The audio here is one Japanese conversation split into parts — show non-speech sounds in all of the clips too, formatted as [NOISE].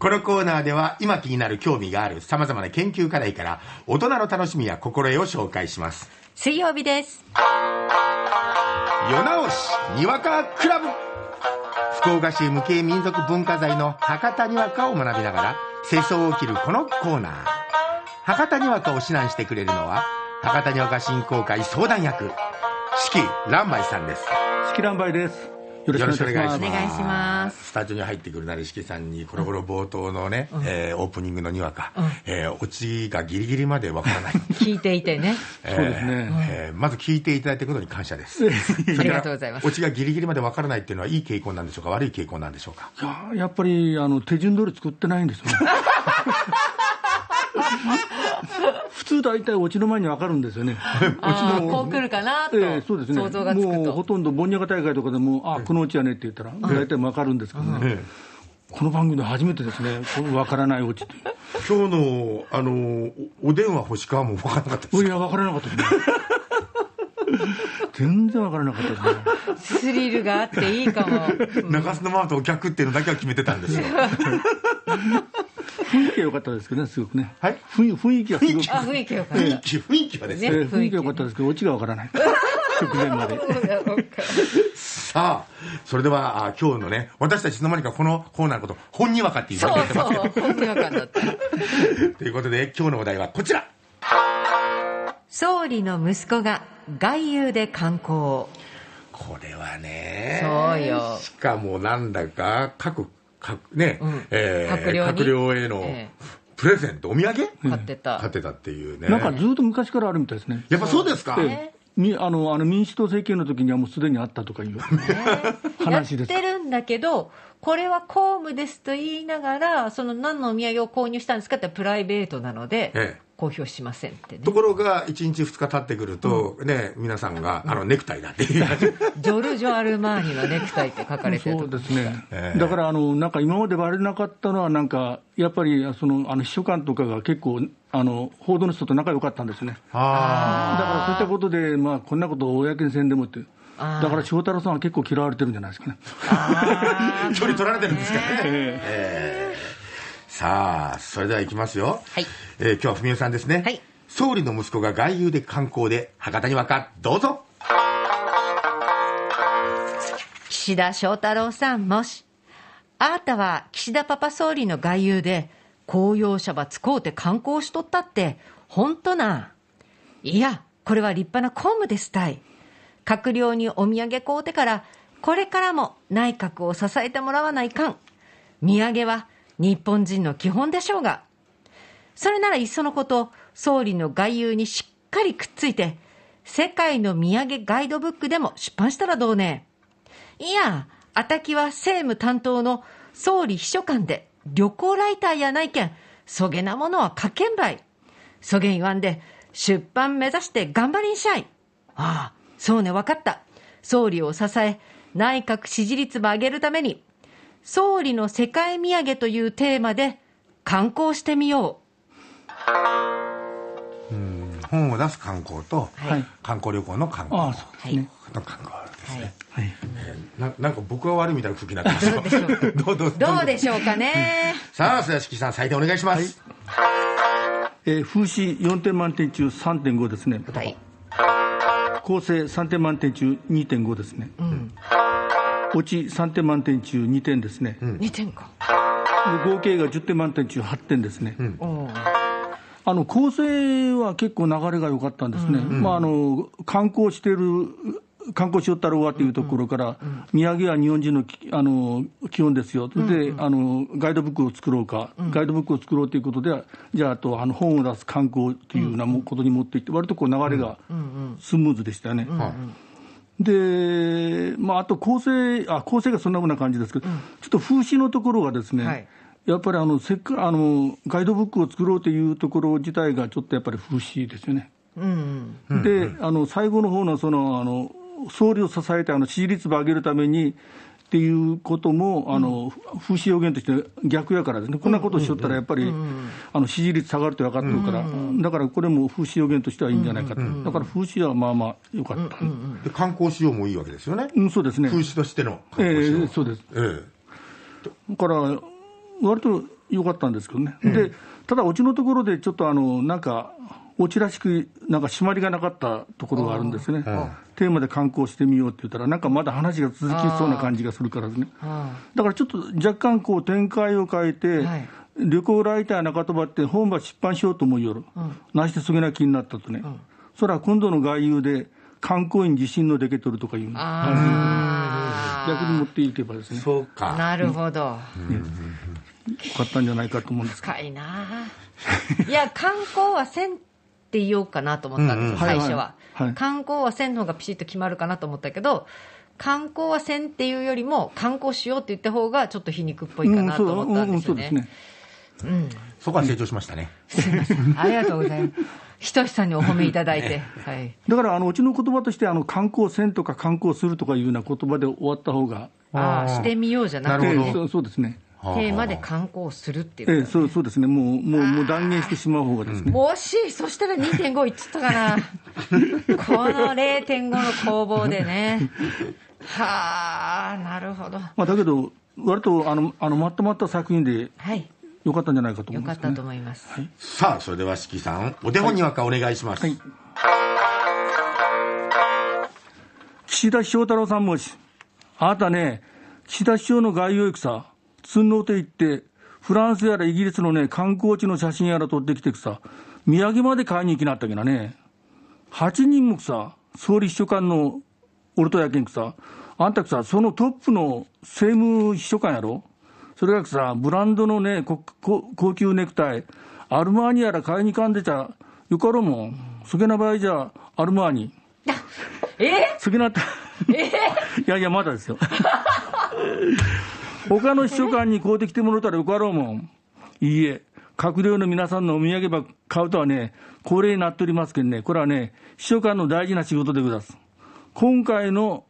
このコーナーでは今気になる興味がある様々な研究課題から大人の楽しみや心得を紹介します。水曜日です。夜直しにわかクラブ福岡市無形民族文化財の博多にわかを学びながら世相を切るこのコーナー博多にわかを指南してくれるのは博多にわか振興会相談役四季蘭舞さんです四季乱梅です。よろしくお願いします。お願いしますスタジオに入ってくるなり四季さんにこの頃冒頭のね、えーオープニングのにわか、えーオチがギリギリまでわからない聞いていてね。[LAUGHS] えーそうですねえーまず聞いていただいたことに感謝です。ありがとうございますオチがギリギリまでわからないっていうのは、いい傾向なんでしょうか、悪い傾向なんでしょうか？いややっぱりあの手順通り作ってないんですよね。[LAUGHS] 普通大体オチの前に分かるんですよね。[LAUGHS] こう来るかなと、ええそうですね。想像がつくもうほと。とんどボンニャカ大会とかでも、あこのオチやねって言ったら、大体分かるんですけどね。この番組で初めてですね、この分からないオチって。今日の、あのおお電話星川もわからなかったですいや、分からなかったですね。[LAUGHS] 全然分からなかったですね。スリルがあっていいかも。中洲のママとお客っていうのだけは決めてたんですよ。[LAUGHS] 雰囲気は良かったですけどね、すごくね。はい雰囲雰囲気はすごく。あ、雰囲気よかっ雰囲気、雰囲気はですね。雰囲気は良かったですけど、オチが分からない。[LAUGHS] 直前まで。た。さあ、それでは、あ今日のね、私たちいつの間にかこのコーナーのこと、本にわかって言そうわれてますけど。そう、本にわかんだった。ということで、今日のお題はこちら。総理の息子が外遊で観光。これはね、そうよしかもなんだか、各、各ね、うんえー閣僚に閣僚へのえプレゼント、お土産？買ってた。買ってたっていうね。なんかずっと昔からあるみたいですね。やっぱそうですか、ええみあのあの民主党政権の時にはもうすでにあったとかいうや [LAUGHS] 話です。ってるんだけど、これは公務ですと言いながら、その何のお土産を購入したんですかってプライベートなので、ええ公表しませんってね。と。ころが、1日、2日経ってくると、ね、皆さんが、あの、ネクタイだっていう。[LAUGHS] ジョルジョ・アルマーニのネクタイって書かれてるそうとですね、ええ。だからあのなんか今まで割れなかったのは、なんかやっぱりそのあの秘書官とかが結構、あの報道の人と仲良かったんですね、あだからそういったことで、まあ、こんなことを公にせんでもって、だから翔太郎さんは結構嫌われてるんじゃないですかね。あ、[LAUGHS] 距離取られてるんですからね。え。ええさあ、それでは行きますよ。はいえー今日は文雄さんですね。はい総理の息子が外遊で観光で、博多にわか、どうぞ。岸田翔太郎さん、もし、あなたは岸田パパ総理の外遊で、公用車ば使うて観光しとったって、本当な。いや、これは立派な公務ですたい。閣僚にお土産買うてから、これからも内閣を支えてもらわないかん。土産は日本人の基本でしょうが。それならいっそのこと、総理の外遊にしっかりくっついて、世界の土産ガイドブックでも出版したらどうね。いや、あたきは政務担当の総理秘書官で旅行ライターやないけん、そげなものは書けんばい。そげん言わんで、出版目指して頑張りんしゃい。ああ、そうね、わかった。総理を支え、内閣支持率も上げるために、総理の世界土産というテーマで観光してみよ本を出す観光と、はい観光旅行の観光ああそうですね、の観光ですね。はいななんか僕が悪いみたいな空気になってますよ。どうでしょう [LAUGHS] どうどうう。どうでしょうかね。さあ、それでは四季さん、採点お願いします。えー風刺4点満点中3.5ですね、はい。構成3点満点中2.5ですね、落ち3点満点中2点ですね、2点か。で合計が10点満点中8点ですね、おー。あの構成は結構流れが良かったんですね、まあ、あの観光してる観光しよったろうわというところから、土産は日本人のきあの基本ですよ、であのガイドブックを作ろうか、ガイドブックを作ろうということで、じゃあ、あとあの本を出す観光というようなもことに持っていって、割とこう流れがスムーズでしたよね。で、まあ、あと構成、あ構成がそんなふうな感じですけど、ちょっと風刺のところがですね、はいやっぱりあのせっかあのガイドブックを作ろうというところ自体がちょっとやっぱり風刺ですよね。うん。で、あの最後の方のそのあの総理を支えてあの支持率を上げるためにっていうことも、あの風刺要言として逆やからですね、こんなことをしよったらやっぱり、あの支持率下がるって分かってるから、だからこれも風刺要言としてはいいんじゃないかと、だから風刺はまあまあよかった、で。観光しようもいいわけですよね。うん、そうですね。風刺としての観え光しよう。えそうです。えだから、割と良かったんですけどね、でただ、うちのところでちょっとあのなんか、オチらしく、なんか締まりがなかったところがあるんですね、テーマで観光してみようって言ったら、なんかまだ話が続きそうな感じがするからですね、だからちょっと若干こう展開を変えて、はい。旅行ライター中戸場って本場出版しようと思うよる、なしてすげな気になったとね、それは今度の外遊で観光員自信のでけとるとかいう、あ逆に持っていけばですね、よそうか。なるほど。かったんじゃないかと思うんですけど。深いなあ。いや、観光はせんって言おうかなと思ったんですよ、うんうん最初は、はいはいはい観光はせんの方がピシッと決まるかなと思ったけど、観光はせんっていうよりも、観光しようって言った方がちょっと皮肉っぽいかなと思ったんですよね。うんそこは成長しましたね。ありがとうございます。ひとしさんにお褒めいただいて。はい。だからあのうちの言葉としてあの観光せんとか観光するとかいうような言葉で終わった方が、ああ、してみようじゃなくて、なるほどね、そうそうですね。テーマで観光するっていうことええ、そうそうですね。もうもうもう断言してしまう方がですね。惜しい、そしたら2.5いっつったかな、[LAUGHS] この0.5の攻防でね、はあ、なるほど、まあだけど割とあのあのまとまった作品ではい、良かったんじゃないかと思よかったうんですね。と思います。さあ、それでは四季さん、お手本にわかお願いします。はい岸田翔太郎さんもし、あなたね、岸田首相の外遊行くさ、つんのうて行って、フランスやらイギリスのね、観光地の写真やら撮ってきてくさ、土産まで買いに行きなったけどね、8人もくさ、総理秘書官のオルトやけんくさ、あんたくさ、そのトップの政務秘書官やろそれがくさ、ブランドのね、高級ネクタイ、アルマーニやら買いに行かんでちゃ、よかろうもん。そげな場合じゃ、アルマーニ。[LAUGHS] え次なった。[LAUGHS] いやいや、まだですよ。[LAUGHS] 他の秘書官に買うてきてもらったらよかろうもん。いいえ、閣僚の皆さんのお土産ば買うとはね、恒例になっておりますけどね、これはね、秘書官の大事な仕事でございます。今回の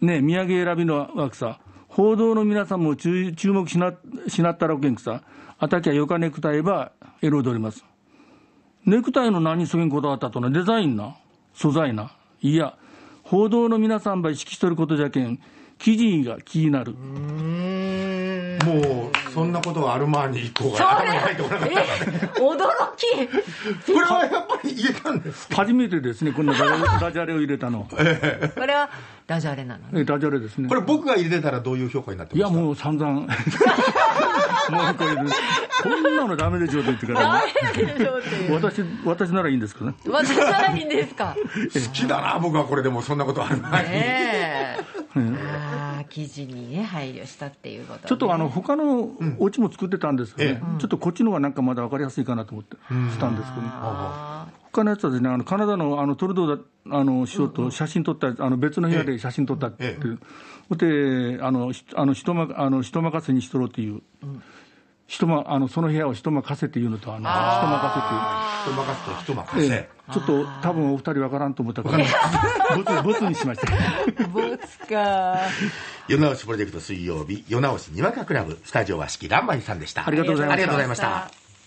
ね、土産選びの枠さ、報道の皆さんも注目しなしなったらおけんくさ、あたきゃよかネクタイば選んでおります。ネクタイの何にそげんこだわったとな、デザインな、素材な？いや、報道の皆さんば意識しとることじゃけん、記事が気になる。そんなことはアルマーニ以降そが頭にれ入ってこなかっえた。驚きこれはやっぱり入れたんですか？初めてですね、こんなダジャレを入れたの。これはダジャレなのねえダジャレですね。これ僕が入れてたらどういう評価になっていや、ました？もう散々。もうこれ、こんなのダメでしょって言ってから、私、私ならいいんですけどね。私はいいんですか？[LAUGHS] 好きだな、僕はこれでもそんなことあるまい。ねああ記事にね配慮したっていうこと、ね、ちょっとあの他のオチも作ってたんですけどね、えちょっとこっちの方がなんかまだ分かりやすいかなと思ってしたんですけどね、あ他のやつはですね、あのカナダのあのトルドーだあの首相と写真撮った、あの別の部屋で写真撮ったっていう、であのひあの人まあの人任せにしとろうっていう、人まあのその部屋を人任せっていうのと、あの人任人任せと人任せっていう、せえ。えちょっと多分お二人分からんと思ったから、ボツ [LAUGHS] ボツにしました。ーボツか世直しプロジェクト水曜日、世直しにわかクラブ、スタジオは四季乱馬さんでした。ありがとうございましたありがとうございました。